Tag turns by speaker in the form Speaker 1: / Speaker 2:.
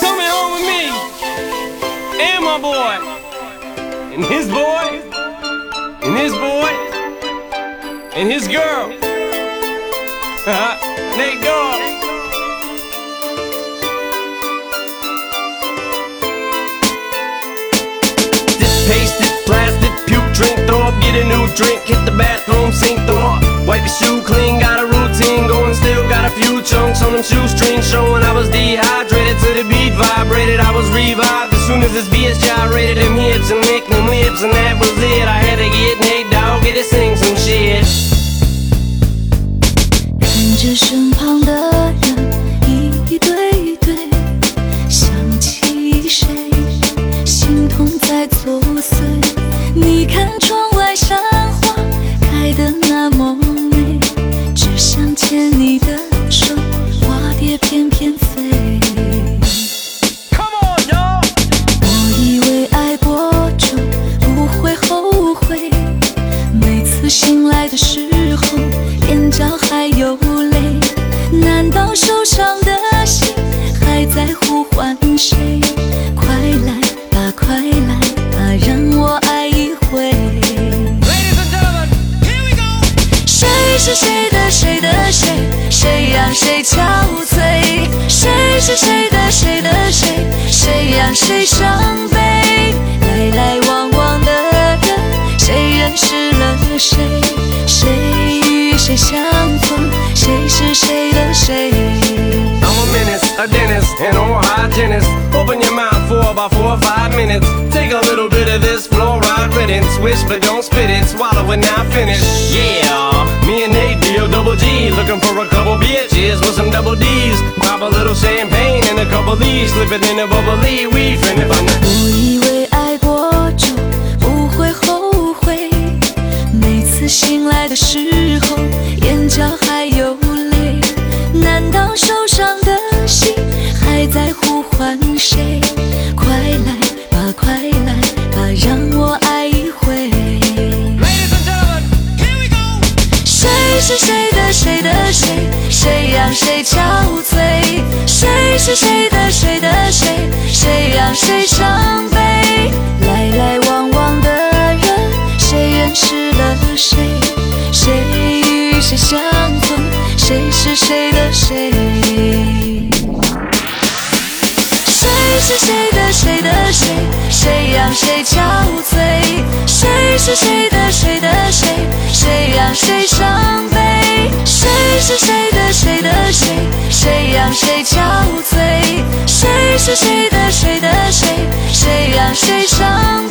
Speaker 1: Coming home with me and my boy, and his boy, and his boy, and his girl. Uh-huh. Nate Dogg. Chunks on them showing I was dehydrated to the beat vibrated, I was revived as soon as this beat gyrated, them hips and lick them lips, and that was
Speaker 2: 蝶翩翩飞。
Speaker 1: Come on, y'all.
Speaker 2: 我以为爱过就不会后悔，每次醒来的时候，眼角还有泪。难道受伤的心还在呼唤谁？快来吧，快来吧，让我爱一回。谁是谁的谁的谁？谁让谁憔
Speaker 1: a menace, a dentist, an oral hygienist. Open your mouth for about four or five minutes. Take a little bit of this fluoride riddance. Swish but don't spit it. Swallow it now finish. Yeah, me and Nate deal double G. Looking for a couple bitches with some double D's. Pop a little champagne and a couple D's. Slip it in a bubbly. We finna find
Speaker 2: 我以为爱过就不会后悔，每次醒来的时候，眼角 谁的谁的谁？谁让谁憔悴？谁是谁的谁的谁？谁让谁伤悲？来来往往的人，谁认识了谁？谁与谁相逢？谁是谁的谁？谁是谁的谁的谁？谁让谁憔悴？谁是谁的谁的谁？谁让谁伤谁憔悴？谁是谁的谁的谁？谁让谁伤